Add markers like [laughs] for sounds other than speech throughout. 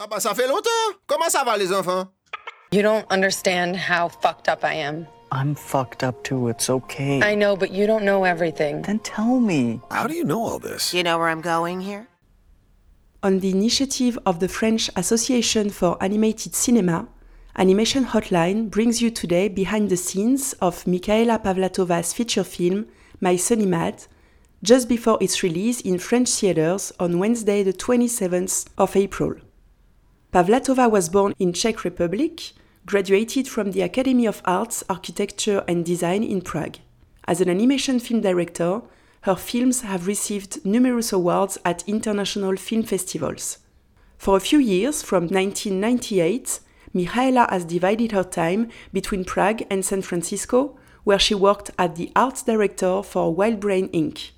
Ah bah ça fait longtemps. Comment ça va les enfants? You don't understand how fucked up I am. I'm fucked up too. It's okay. I know, but you don't know everything. Then tell me. How do you know all this? You know where I'm going here? On the initiative of the French Association for Animated Cinema, Animation Hotline brings you today behind the scenes of Michaela Pavlatova's feature film, My Sunny Maad, just before its release in French theaters on Wednesday, the 27th of April. Pavlatova was born in Czech Republic, graduated from the Academy of Arts, Architecture and Design in Prague. As an animation film director, her films have received numerous awards at international film festivals. For a few years, from 1998, Michaela has divided her time between Prague and San Francisco, where she worked as the arts director for Wild Brain Inc.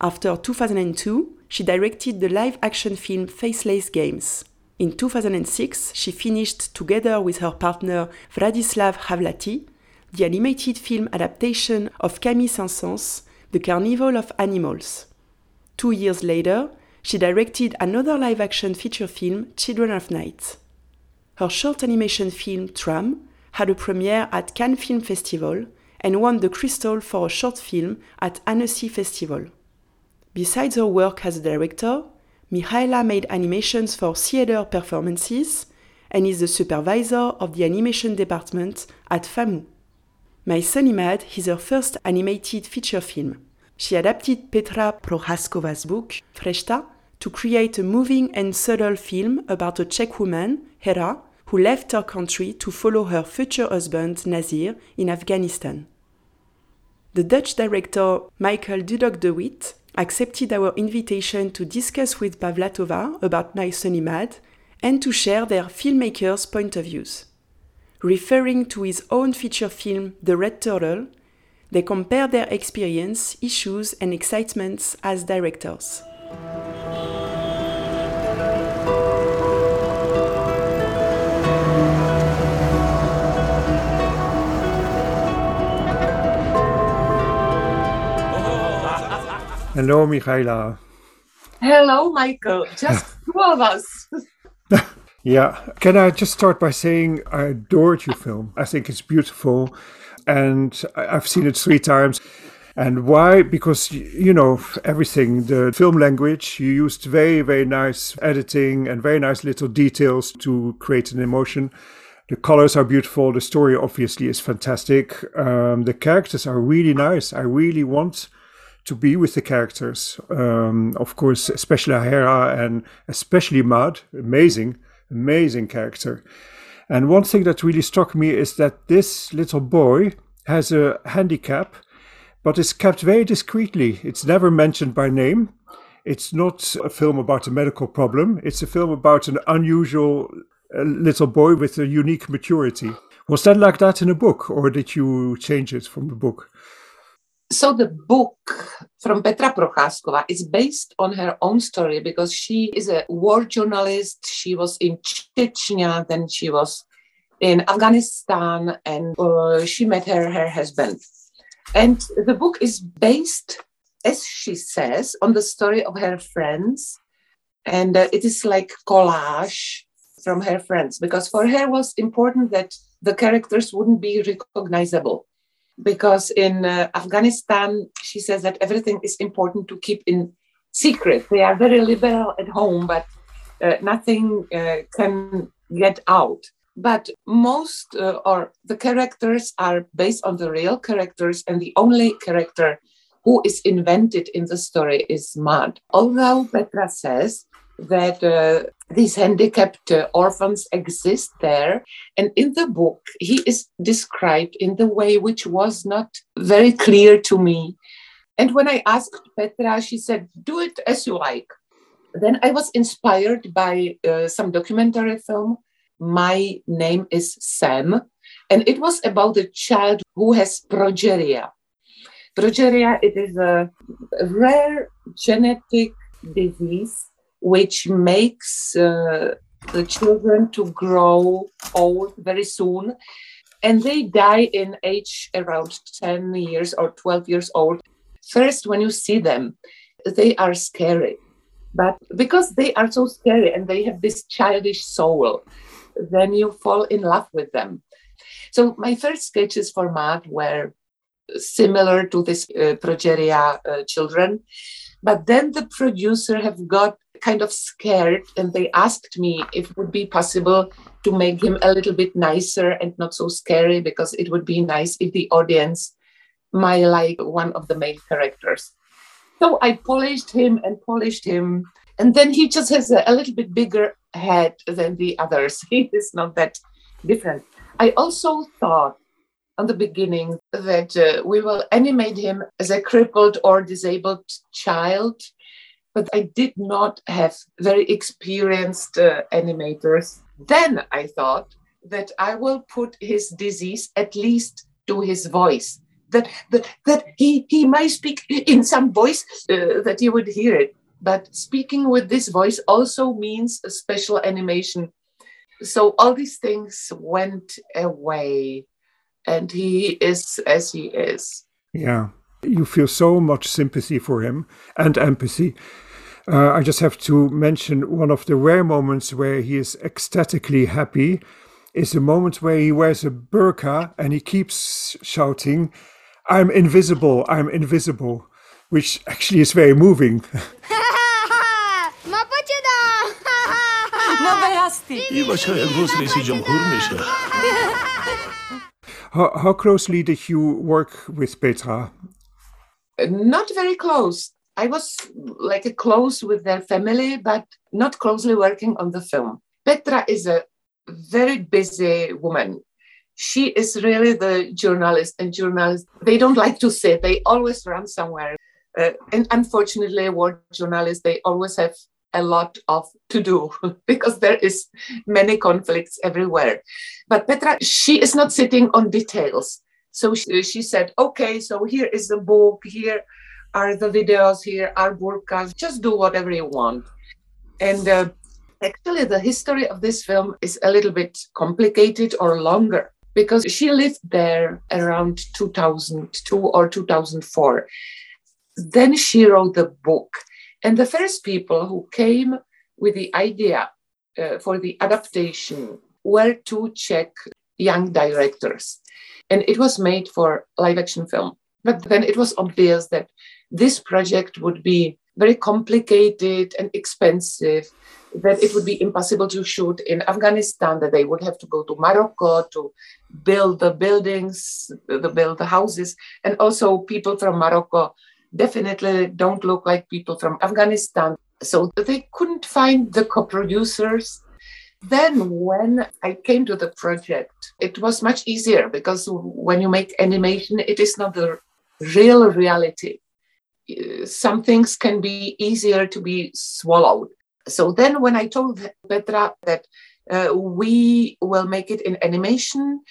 After 2002, she directed the live action film Faithless Games. In 2006, she finished, together with her partner Vladislav Havlati, the animated film adaptation of Camille Saint-Saëns, The Carnival of Animals. Two years later, she directed another live action feature film, Children of Night. Her short animation film, Tram, had a premiere at Cannes Film Festival and won the Crystal for a short film at Annecy Festival. Besides her work as a director, Michaela made animations for theater performances and is the supervisor of the animation department at FAMU. My Sunny Maad is her first animated feature film. She adapted Petra Procházková's book, Frišta, to create a moving and subtle film about a Czech woman, Hera, who left her country to follow her future husband, Nazir, in Afghanistan. The Dutch director Michael Dudok de Wit accepted our invitation to discuss with Pavlatova about My Sunny Maad and to share their filmmaker's point of views. Referring to his own feature film, The Red Turtle, they compare their experience, issues, and excitements as directors. Hello, Michaela. Hello, Michael. Just [laughs] two of us. Yeah. Can I just start by saying I adored your film? I think it's beautiful. And I've seen it three times. And why? Because, you know, everything, the film language, you used very, very nice editing and very nice little details to create an emotion. The colors are beautiful. The story, obviously, is fantastic. Um, the characters are really nice. I really want to be with the characters. Um, of course, especially Hera and especially Mad. Amazing, amazing character. And one thing that really struck me is that this little boy has a handicap, but is kept very discreetly. It's never mentioned by name. It's not a film about a medical problem. It's a film about an unusual uh, little boy with a unique maturity. Was that like that in a book, or did you change it from the book? So the book from Petra Procházková is based on her own story because she is a war journalist. She was in Chechnya, then she was in Afghanistan, and uh, she met her her husband. And the book is based, as she says, on the story of her friends, and uh, it is like collage from her friends because for her was important that the characters wouldn't be recognizable because in uh, Afghanistan, she says that everything is important to keep in secret. They are very liberal at home, but uh, nothing uh, can get out. But most uh, or the characters are based on the real characters, and the only character who is invented in the story is Mad. Although Petra says that uh, these handicapped uh, orphans exist there. And in the book, he is described in the way which was not very clear to me. And when I asked Petra, she said, Do it as you like. Then I was inspired by uh, some documentary film. My name is Sam. And it was about a child who has progeria. Progeria, it is a rare genetic disease which makes uh, the children to grow old very soon. And they die in age around 10 years or 12 years old. First when you see them they are scary. But because they are so scary and they have this childish soul, then you fall in love with them. So my first sketches for Mad were similar to this uh, progeria uh, children, but then the producer have got kind of scared and they asked me if it would be possible to make him a little bit nicer and not so scary because it would be nice if the audience might like one of the main characters. So I polished him and polished him. And then he just has a, a little bit bigger head than the others. [laughs] He is not that different. I also thought on the beginning that uh, we will animate him as a crippled or disabled child, but I did not have very experienced uh, animators. Then I thought that I will put his disease at least to his voice that that, that he, he may speak in some voice uh, that you would hear it. But speaking with this voice also means a special animation. So all these things went away, and he is as he is. Yeah, you feel so much sympathy for him and empathy. Uh, I just have to mention one of the rare moments where he is ecstatically happy is the moment where he wears a burqa and he keeps shouting, I'm invisible, I'm invisible, which actually is very moving. [laughs] [laughs] [laughs] how, how closely did you work with Petra? Not very close. I was like close with their family, but not closely working on the film. Petra is a very busy woman she is really the journalist and journalists they don't like to sit they always run somewhere uh, and unfortunately war journalists they always have a lot of to do [laughs] because there is many conflicts everywhere but petra she is not sitting on details so she, she said okay so here is the book here are the videos here are burkas just do whatever you want and uh, actually the history of this film is a little bit complicated or longer because she lived there around 2002 or 2004. Then she wrote the book. And the first people who came with the idea uh, for the adaptation were two Czech young directors. And it was made for live action film. But then it was obvious that this project would be very complicated and expensive that it would be impossible to shoot in Afghanistan, that they would have to go to Morocco to build the buildings, to build the houses. And also, people from Morocco definitely don't look like people from Afghanistan. So they couldn't find the co producers. Then, when I came to the project, it was much easier because when you make animation, it is not the real reality. Some things can be easier to be swallowed so then when I told Petra that uh, we will make it in animation,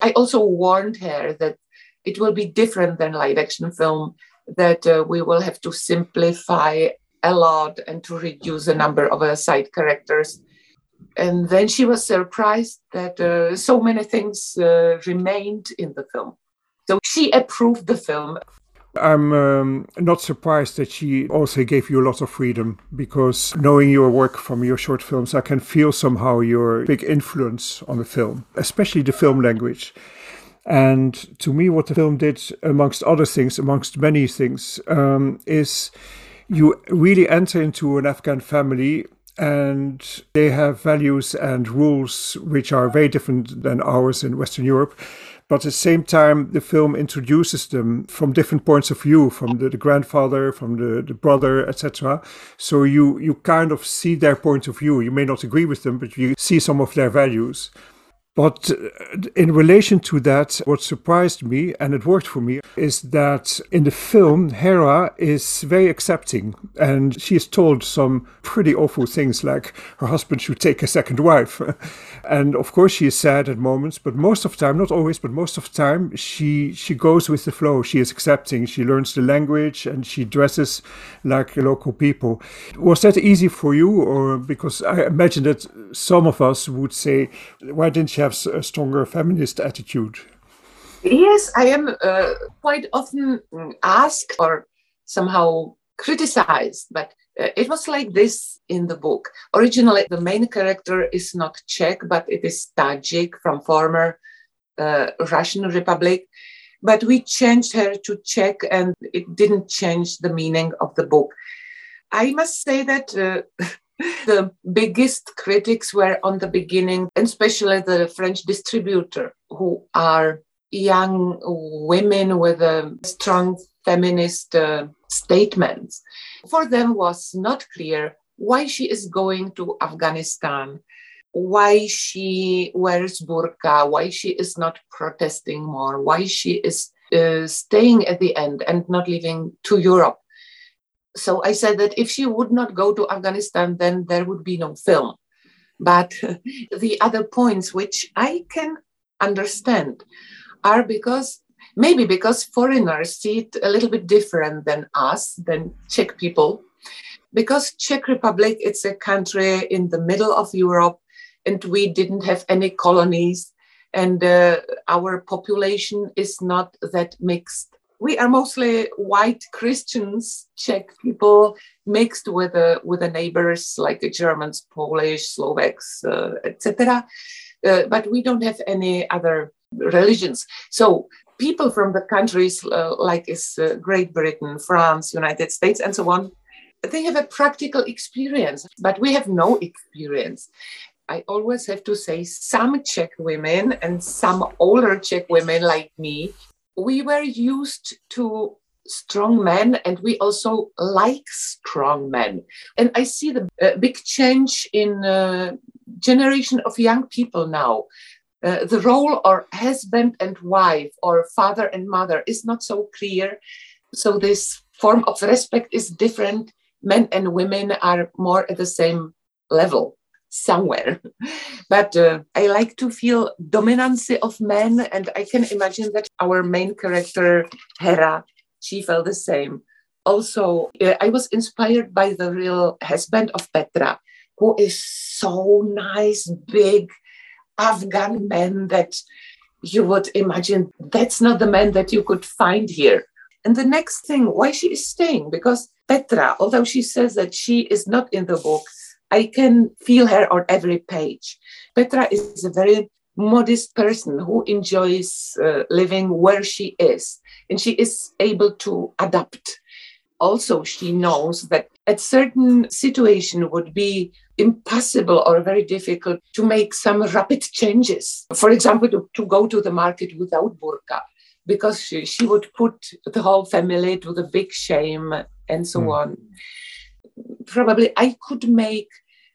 I also warned her that it will be different than live action film, that uh, we will have to simplify a lot and to reduce the number of uh, side characters. And then she was surprised that uh, so many things uh, remained in the film. So she approved the film. I'm um, not surprised that she also gave you a lot of freedom because knowing your work from your short films, I can feel somehow your big influence on the film, especially the film language. And to me, what the film did, amongst other things, amongst many things, um, is you really enter into an Afghan family and they have values and rules which are very different than ours in Western Europe. But at the same time, the film introduces them from different points of view, from the, the grandfather, from the, the brother, etc. So you you kind of see their point of view. You may not agree with them, but you see some of their values. But uh, in relation to that, what surprised me, and it worked for me, is that in the film, Hera is very accepting and she is told some pretty awful things like her husband should take a second wife. [laughs] and of course, she is sad at moments, but most of the time, not always, but most of the time, she, she goes with the flow. She is accepting. She learns the language and she dresses like local people. Was that easy for you? Or because I imagine that some of us would say, why didn't you have a stronger feminist attitude. Yes, I am uh, quite often asked or somehow criticized, but Uh, it was like this in the book. Originally, the main character is not Czech, but it is Tajik from former uh, Russian Republic. But we changed her to Czech, and it didn't change the meaning of the book. I must say that uh, [laughs] the biggest critics were on the beginning, and especially the French distributor, who are young women with a strong feminist uh, statements. For them was not clear why she is going to Afghanistan, why she wears burqa, why she is not protesting more, why she is uh, staying at the end and not leaving to Europe. So I said that if she would not go to Afghanistan, then there would be no film. But [laughs] the other points, which I can understand, are because maybe because foreigners see it a little bit different than us, than Czech people. Because Czech Republic, it's a country in the middle of Europe, and we didn't have any colonies, and uh, our population is not that mixed. We are mostly white Christians, Czech people, mixed with uh, with the neighbors like the Germans, Polish, Slovaks, uh, etc. Uh, but we don't have any other religions. So people from the countries uh, like is uh, Great Britain, France, United States, and so on, they have a practical experience, but we have no experience. I always have to say some Czech women and some older Czech women like me, we were used to strong men and we also like strong men. And I see the uh, big change in uh, generation of young people now. Uh, the role or husband and wife or father and mother is not so clear. So this form of respect is different. Men and women are more at the same level somewhere. But uh, I like to feel dominance of men, and I can imagine that our main character, Hera, she felt the same. Also, uh, I was inspired by the real husband of Petra, who is so nice, big, Afghan men that you would imagine that's not the man that you could find here. And the next thing, why she is staying, because Petra, although she says that she is not in the book, I can feel her on every page. Petra is a very modest person who enjoys uh, living where she is, and she is able to adapt. Also, she knows that a certain situation would be impossible or very difficult to make some rapid changes. For example, to, to go to the market without burqa, because she, she would put the whole family to the big shame and so mm. on. Probably I could make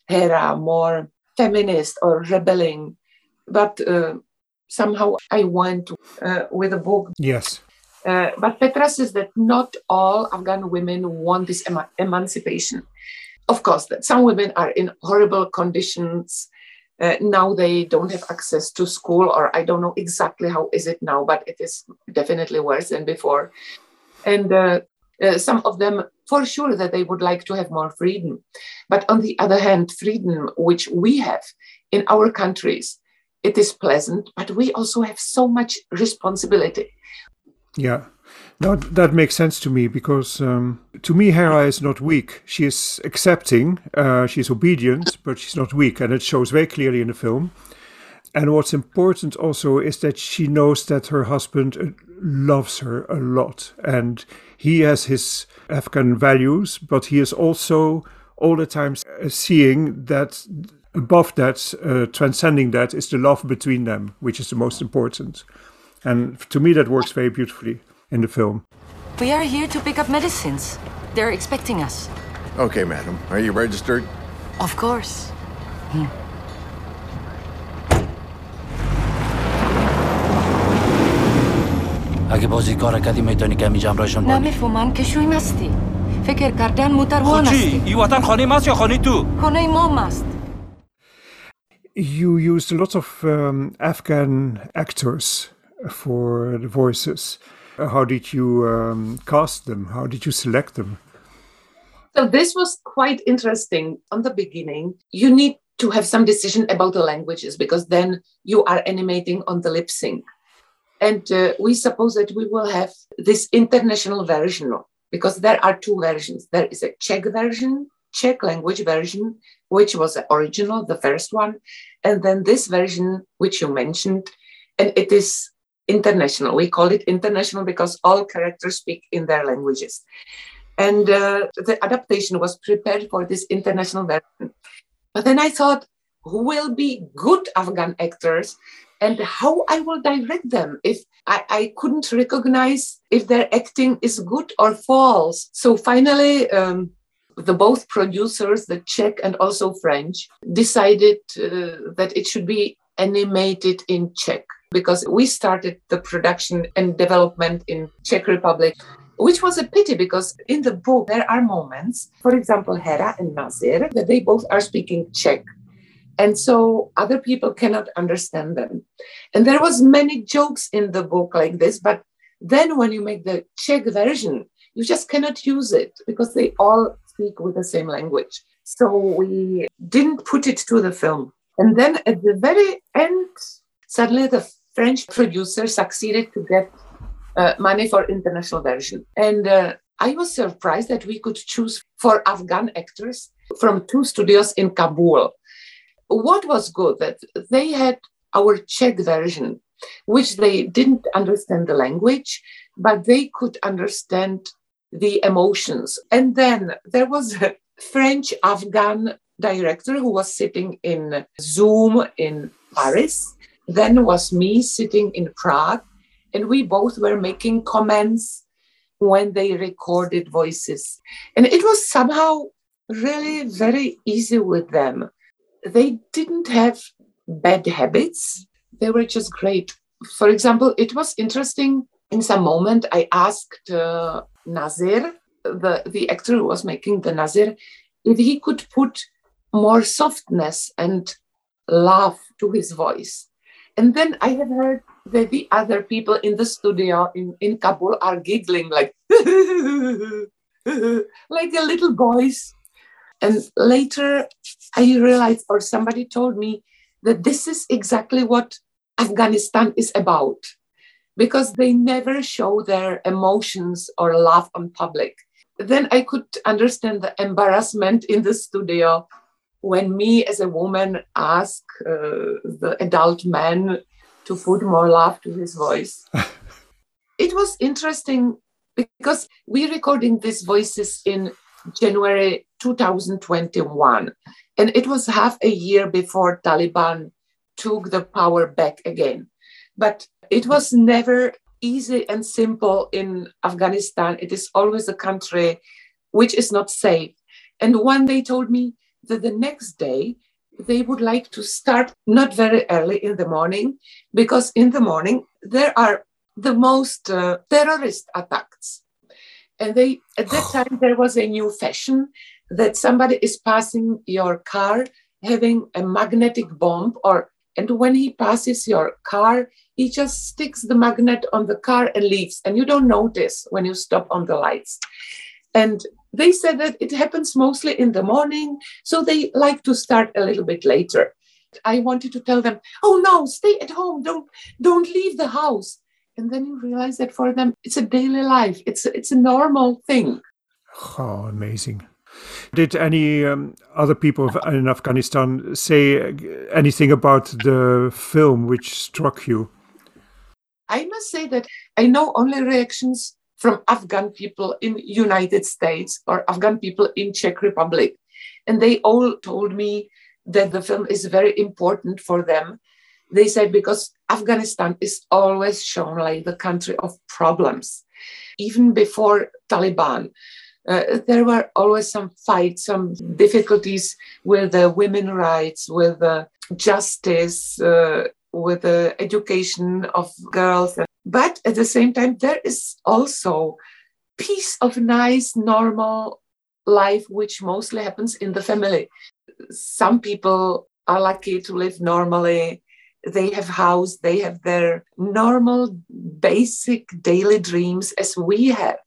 Hera more feminist or rebelling, but uh, somehow I went uh, with a book. Yes. Uh, but Petra says that not all Afghan women want this emancipation of course, that some women are in horrible conditions. Uh, now they don't have access to school, or I don't know exactly how is it now, but it is definitely worse than before. And uh, some of them, for sure, that they would like to have more freedom. But on the other hand, freedom which we have in our countries, it is pleasant, but we also have so much responsibility. Yeah. No, that makes sense to me because um, to me, Hera is not weak. She is accepting, uh, she's obedient, but she's not weak, and it shows very clearly in the film. And what's important also is that she knows that her husband uh, loves her a lot, and he has his Afghan values, but he is also all the time seeing that above that, uh, transcending that, is the love between them, which is the most important. And to me, that works very beautifully in the film. We are here to pick up medicines. They're expecting us. Okay, madam. Are you registered? Of course. Hmm. اگه بازی کار کردی میتونی کمی جمع رایشون کنی نمیفهمم که شوی مستی فکر کردن موتروان هستی این وطن خانه ماست یا خانه تو خانه ما ماست You used a lot of um, Afghan actors for the voices. Uh, how did you um, cast them? How did you select them? So this was quite interesting. On the beginning, you need to have some decision about the languages because then you are animating on the lip sync. And uh, we suppose that we will have this international version because there are two versions. There is a Czech version, Czech language version, which was the original, the first one, and then this version, which you mentioned, and it is international. We call it international because all characters speak in their languages. And uh, the adaptation was prepared for this international version. But then I thought, who will be good Afghan actors and how I will direct them if I, I couldn't recognize if their acting is good or false. So finally, um, the both producers, the Czech and also French, decided uh, that it should be animated in Czech because we started the production and development in Czech Republic which was a pity because in the book there are moments for example hera and nazir that they both are speaking czech and so other people cannot understand them. And there was many jokes in the book like this but then when you make the czech version you just cannot use it because they all speak with the same language. So we didn't put it to the film. And then at the very end suddenly the french producer succeeded to get uh, money for international version. And uh, i was surprised that we could choose for afghan actors from two studios in kabul what was good that they had our Czech version, which they didn't understand the language, but they could understand the emotions. And then there was a French Afghan director who was sitting in Zoom in Paris. Then was me sitting in Prague, and we both were making comments when they recorded voices. And it was somehow really very easy with them they didn't have bad habits. They were just great. For example, it was interesting. In some moment, I asked uh, Nazir, the, the actor who was making the Nazir, if he could put more softness and love to his voice. And then I have heard that the other people in the studio in, in Kabul are giggling like, [laughs] like a little boys and later, I realized, or somebody told me, that this is exactly what Afghanistan is about, because they never show their emotions or laugh on public. Then I could understand the embarrassment in the studio when me as a woman ask uh, the adult man to put more laugh to his voice. [laughs] it was interesting because we're recording these voices in January 2021. And it was half a year before Taliban took the power back again. But it was never easy and simple in Afghanistan. It is always a country which is not safe. And one day told me that the next day they would like to start not very early in the morning because in the morning there are the most uh, terrorist attacks and they at that [sighs] time there was a new fashion that somebody is passing your car having a magnetic bomb or and when he passes your car he just sticks the magnet on the car and leaves. And you don't notice when you stop on the lights. And they said that it happens mostly in the morning so they like to start a little bit later. I wanted to tell them oh no stay at home. Don't don't leave the house and then you realize that for them it's a daily life. It's it's a normal thing. Oh amazing. Did any um, other people in afghanistan say anything about the film which struck you? I must say that i know only reactions from afghan people in united states or afghan people in czech republic. And they all told me that the film is very important for them they said because Afghanistan is always shown like the country of problems. Even before Taliban, uh, there were always some fights, some difficulties with the women rights, with the justice, uh, with the education of girls. But at the same time, there is also piece of nice, normal life, which mostly happens in the family. Some people are lucky to live normally they have house, they have their normal, basic daily dreams as we have.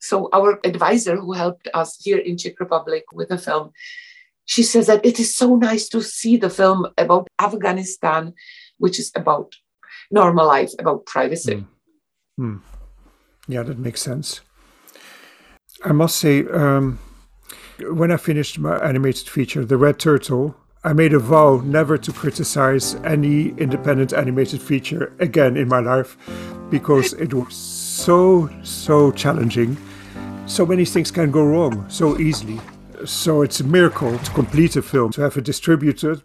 So our advisor who helped us here in Czech Republic with the film, she says that it is so nice to see the film about Afghanistan, which is about normal life, about privacy. Mm. Mm. Yeah, that makes sense. I must say, um, when I finished my animated feature, The Red Turtle, I made a vow never to criticize any independent animated feature again in my life because it was so, so challenging. So many things can go wrong so easily. So it's a miracle to complete a film, to have it distributed.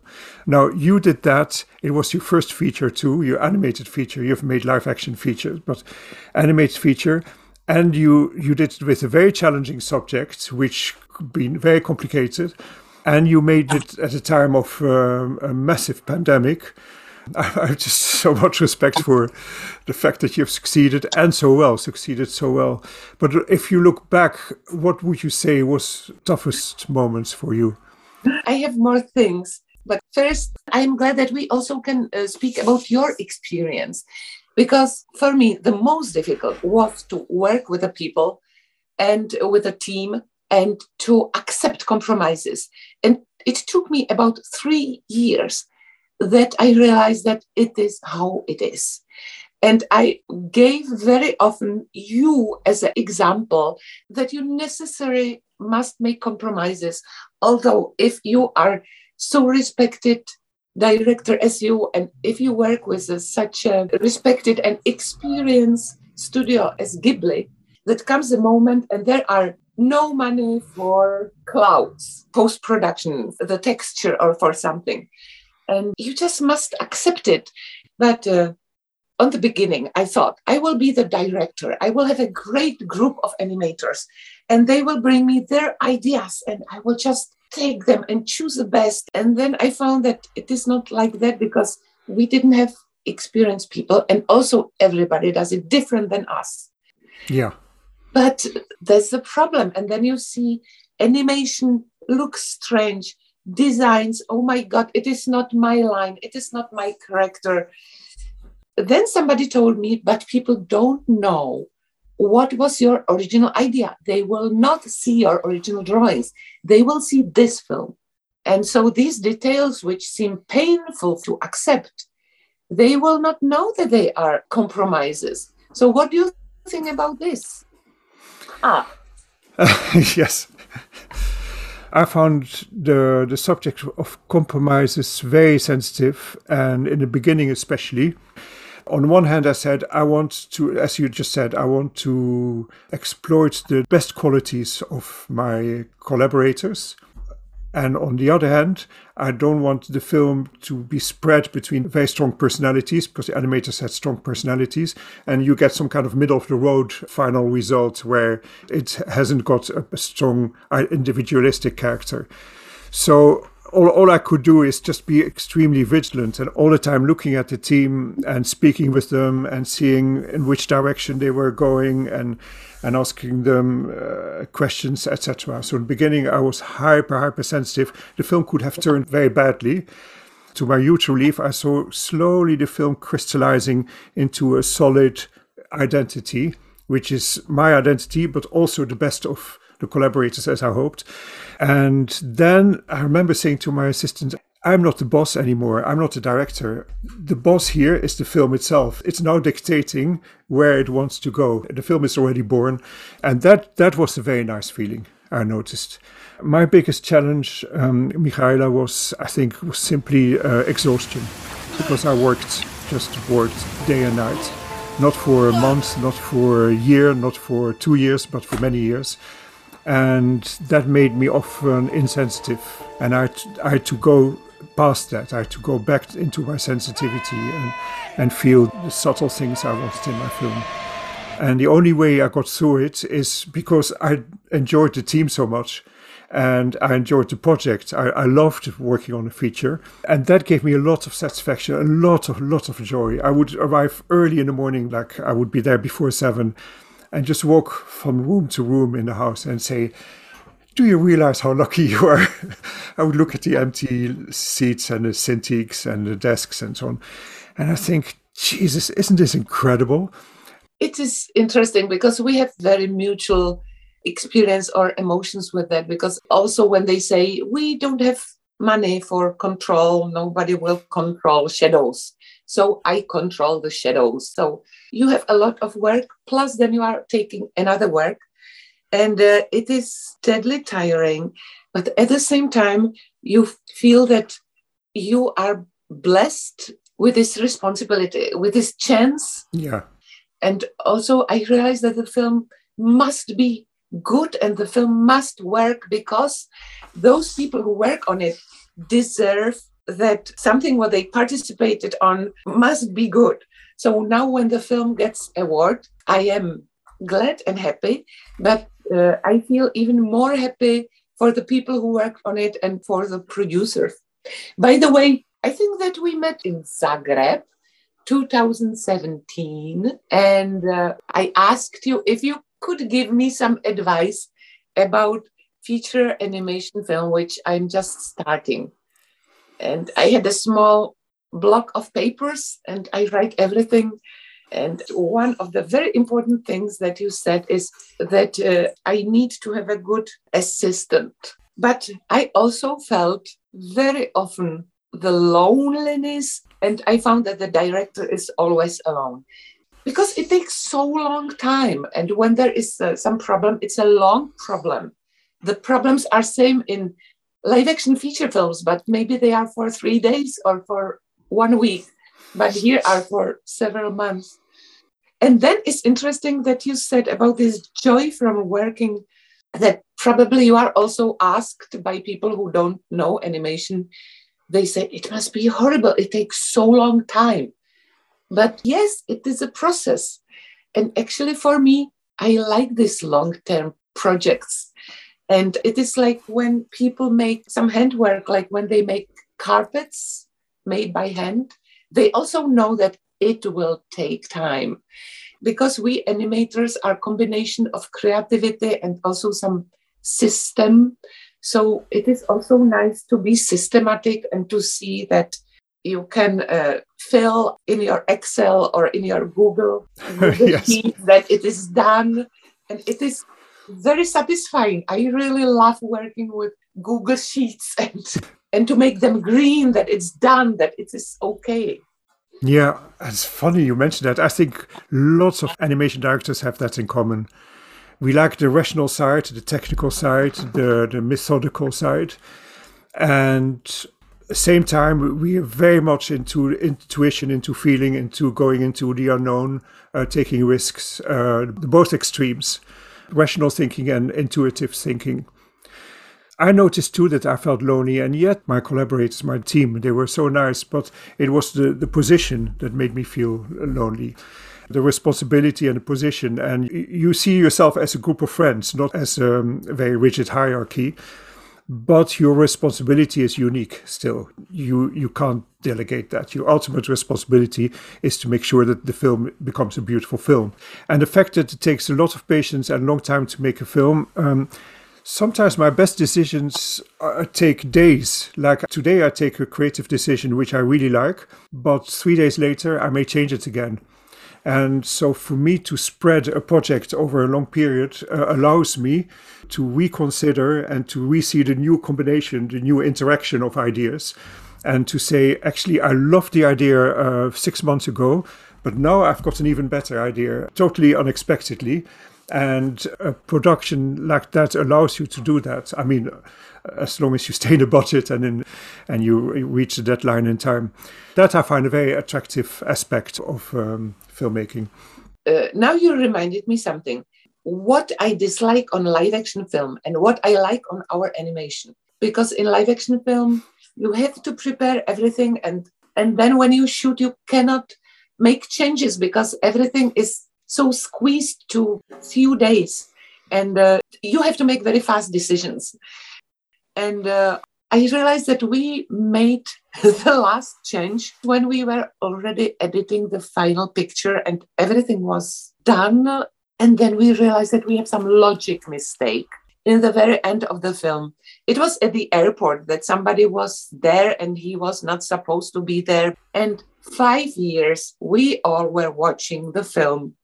Now, you did that. It was your first feature, too, your animated feature. You've made live action features, but animated feature. And you, you did it with a very challenging subject, which been very complicated and you made it at a time of um, a massive pandemic. [laughs] I have just so much respect for the fact that you've succeeded and so well, succeeded so well. But if you look back, what would you say was toughest moments for you? I have more things, but first, I'm glad that we also can uh, speak about your experience, because for me, the most difficult was to work with the people and with a team and to compromises. And it took me about three years that I realized that it is how it is. And I gave very often you as an example that you necessarily must make compromises. Although, if you are so respected director as you, and if you work with a, such a respected and experienced studio as Ghibli, that comes a moment and there are no money for clouds, post production, the texture, or for something. And you just must accept it. But uh, on the beginning, I thought, I will be the director. I will have a great group of animators, and they will bring me their ideas, and I will just take them and choose the best. And then I found that it is not like that because we didn't have experienced people, and also everybody does it different than us. Yeah. But there's a problem. And then you see animation looks strange, designs, oh my God, it is not my line, it is not my character. Then somebody told me, but people don't know what was your original idea. They will not see your original drawings, they will see this film. And so these details, which seem painful to accept, they will not know that they are compromises. So, what do you think about this? Ah. [laughs] yes. I found the the subject of compromises very sensitive, and in the beginning especially. On one hand, I said I want to, as you just said, I want to exploit the best qualities of my collaborators. And on the other hand, I don't want the film to be spread between very strong personalities because the animators had strong personalities, and you get some kind of middle of the road final result where it hasn't got a, strong uh, individualistic character. So all, all I could do is just be extremely vigilant and all the time looking at the team and speaking with them and seeing in which direction they were going and and asking them uh, questions, etc. So in the beginning, I was hyper, hyper sensitive. The film could have turned very badly. To my huge relief, I saw slowly the film crystallizing into a solid identity, which is my identity, but also the best of the collaborators, as I hoped. And then I remember saying to my assistant, I'm not the boss anymore. I'm not the director. The boss here is the film itself. It's now dictating where it wants to go. The film is already born. And that, that was a very nice feeling, I noticed. My biggest challenge, um, Michaela, was, I think, was simply uh, exhaustion. Because I worked, just worked day and night. Not for a month, not for a year, not for two years, but for many years and that made me often insensitive and I, I had to go past that. I had to go back into my sensitivity and, and feel the subtle things I wanted in my film. And the only way I got through it is because I enjoyed the team so much and I enjoyed the project. I, I loved working on a feature, and that gave me a lot of satisfaction, a lot of lot of joy. I would arrive early in the morning, like I would be there before seven, and just walk from room to room in the house and say, do you realize how lucky you are? [laughs] I would look at the empty seats and the Cintiqs and the desks and so on. And I think, Jesus, isn't this incredible? It is interesting because we have very mutual experience or emotions with that. Because also, when they say we don't have money for control, nobody will control shadows. So I control the shadows. So you have a lot of work, plus, then you are taking another work And uh, it is deadly tiring. But at the same time, you feel that you are blessed with this responsibility, with this chance. Yeah. And also, I realized that the film must be good and the film must work because those people who work on it deserve that something what they participated on must be good. So now when the film gets award, I am glad and happy, but uh, I feel even more happy for the people who worked on it and for the producers. By the way, I think that we met in Zagreb 2017 and uh, I asked you if you could give me some advice about feature animation film which I'm just starting. And I had a small block of papers and I write everything. And one of the very important things that you said is that uh, I need to have a good assistant. But I also felt very often the loneliness, and I found that the director is always alone because it takes so long time. And when there is uh, some problem, it's a long problem. The problems are same in live action feature films, but maybe they are for three days or for one week, but here are for several months. And then it's interesting that you said about this joy from working that probably you are also asked by people who don't know animation. They say it must be horrible. It takes so long time. But yes, it is a process. And actually, for me, I like these long term projects. And it is like when people make some handwork, like when they make carpets made by hand, they also know that it will take time because we animators are combination of creativity and also some system so it is also nice to be systematic and to see that you can uh, fill in your excel or in your google, [laughs] yes. that it is done and it is very satisfying i really love working with google sheets [laughs] and and to make them green that it's done, that it is okay. Yeah, it's funny you mentioned that. I think lots of animation directors have that in common. We like the rational side, the technical side, the, the methodical side. And same time, we are very much into intuition, into feeling, into going into the unknown, uh, taking risks, uh, both extremes, rational thinking and intuitive thinking. I noticed too that I felt lonely, and yet my collaborators, my team, they were so nice, but it was the, the position that made me feel lonely. The responsibility and the position, and you see yourself as a group of friends, not as a very rigid hierarchy. But your responsibility is unique still. You you can't delegate that. Your ultimate responsibility is to make sure that the film becomes a beautiful film. And the fact that it takes a lot of patience and a long time to make a film, um, Sometimes my best decisions uh, take days. Like today, I take a creative decision which I really like, but three days later, I may change it again. And so, for me to spread a project over a long period uh, allows me to reconsider and to re see the new combination, the new interaction of ideas, and to say, actually, I loved the idea uh, six months ago, but now I've got an even better idea, totally unexpectedly and a production like that allows you to do that. I mean, as long as you stay in the budget and in, and you reach the deadline in time. That I find a very attractive aspect of um, filmmaking. Uh, now you reminded me something. What I dislike on live action film and what I like on our animation. Because in live action film, you have to prepare everything and and then when you shoot, you cannot make changes because everything is so squeezed to few days. And uh, you have to make very fast decisions. And uh, i realized that we made [laughs] the last change when we were already editing the final picture and everything was done. And then we realized that we have some logic mistake in the very end of the film. It was at the airport that somebody was there and he was not supposed to be there. And five years we all were watching the film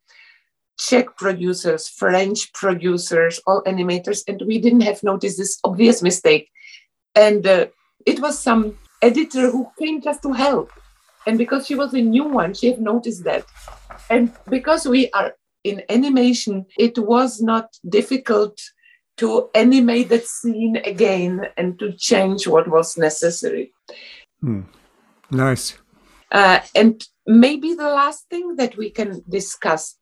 Czech producers, French producers, all animators, and we didn't have noticed this obvious mistake. And uh, it was some editor who came just to help. And because she was a new one, she had noticed that. And because we are in animation, it was not difficult to animate that scene again and to change what was necessary. Hmm. Nice. Uh, and maybe the last thing that we can discuss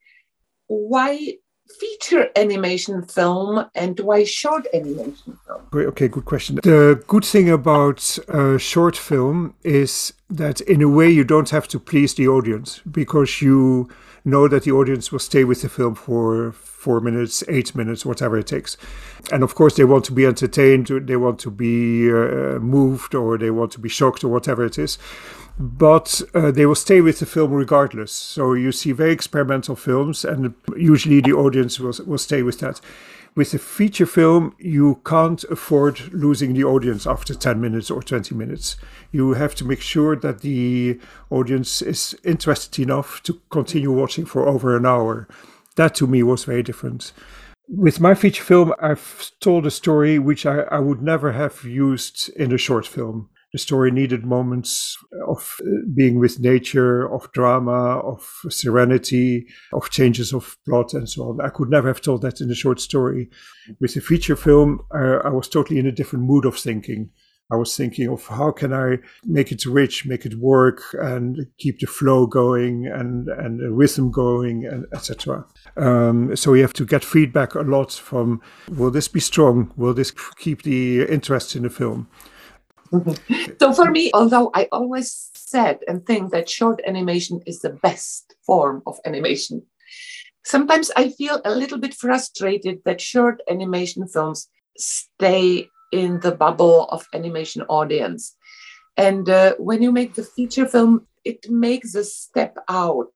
why feature animation film and why short animation film? Okay, good question. The good thing about uh, short film is that in a way you don't have to please the audience because you know that the audience will stay with the film for four minutes, eight minutes, whatever it takes. And of course, they want to be entertained, they want to be uh, moved, or they want to be shocked, or whatever it is but uh, they will stay with the film regardless. So you see very experimental films, and usually the audience will, will stay with that. With a feature film, you can't afford losing the audience after 10 minutes or 20 minutes. You have to make sure that the audience is interested enough to continue watching for over an hour. That to me was very different. With my feature film, I've told a story which I, I would never have used in a short film the story needed moments of uh, being with nature, of drama, of serenity, of changes of plot, and so on. I could never have told that in a short story. With a feature film, I was totally in a different mood of thinking. I was thinking of how can I make it rich, make it work, and keep the flow going and and the rhythm going, and etc. Um, so you have to get feedback a lot from will this be strong? Will this keep the interest in the film? [laughs] so for me, although I always said and think that short animation is the best form of animation, sometimes I feel a little bit frustrated that short animation films stay in the bubble of animation audience. And uh, when you make the feature film, it makes a step out.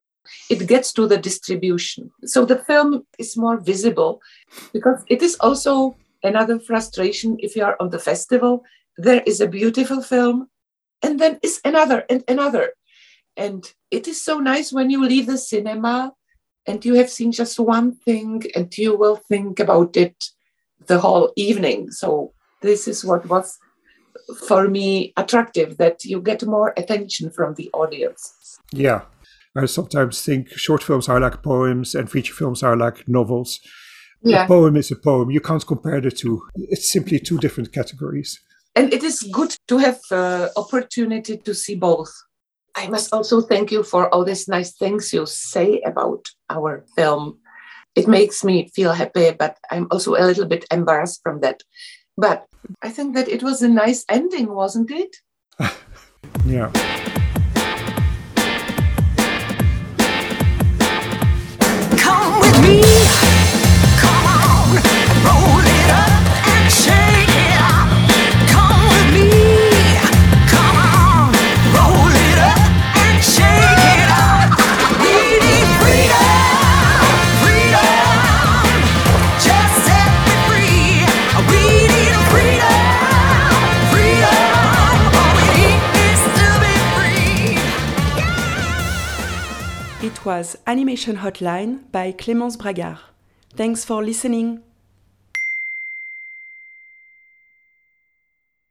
It gets to the distribution. So the film is more visible because it is also another frustration if you are on the festival there is a beautiful film, and then is another and another. And it is so nice when you leave the cinema and you have seen just one thing and you will think about it the whole evening. So, this is what was for me attractive that you get more attention from the audience. Yeah. I sometimes think short films are like poems and feature films are like novels. Yeah. A poem is a poem. You can't compare the two. It's simply two different categories and it is good to have uh, opportunity to see both. I must also thank you for all these nice things you say about our film. It makes me feel happy but i'm also a little bit embarrassed from that. But i think that it was a nice ending wasn't it? [laughs] Yeah was Animation Hotline by Clémence Bragard. Thanks for listening.